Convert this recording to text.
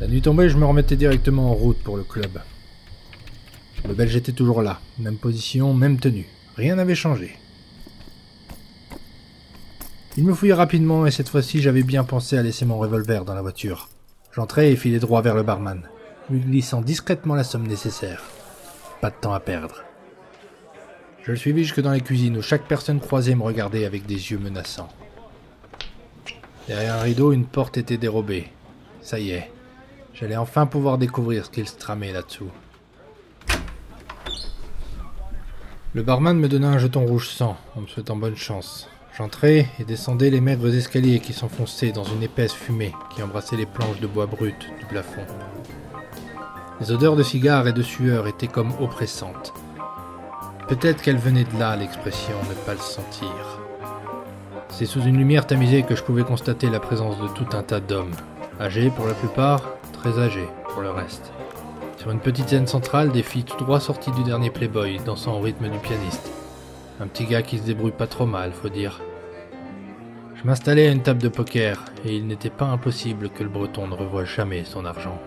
La nuit tombée, je me remettais directement en route pour le club. Le Belge était toujours là, même position, même tenue. Rien n'avait changé. Il me fouillait rapidement et cette fois-ci j'avais bien pensé à laisser mon revolver dans la voiture. J'entrai et filai droit vers le barman, lui glissant discrètement la somme nécessaire. Pas de temps à perdre. Je le suivis jusque dans la cuisine où chaque personne croisée me regardait avec des yeux menaçants. Derrière un rideau, une porte était dérobée. Ça y est, j'allais enfin pouvoir découvrir ce qu'il se tramait là-dessous. Le barman me donna un jeton rouge sang en me souhaitant bonne chance. J'entrai et descendais les maigres escaliers qui s'enfonçaient dans une épaisse fumée qui embrassait les planches de bois brut du plafond. Les odeurs de cigares et de sueur étaient comme oppressantes. Peut-être qu'elle venait de là, l'expression ne pas le sentir. C'est sous une lumière tamisée que je pouvais constater la présence de tout un tas d'hommes, âgés pour la plupart, âgés pour le reste. Sur une petite scène centrale, des filles tout droit sorties du dernier Playboy, dansant au rythme du pianiste. Un petit gars qui se débrouille pas trop mal, faut dire. Je m'installais à une table de poker, et il n'était pas impossible que le breton ne revoie jamais son argent.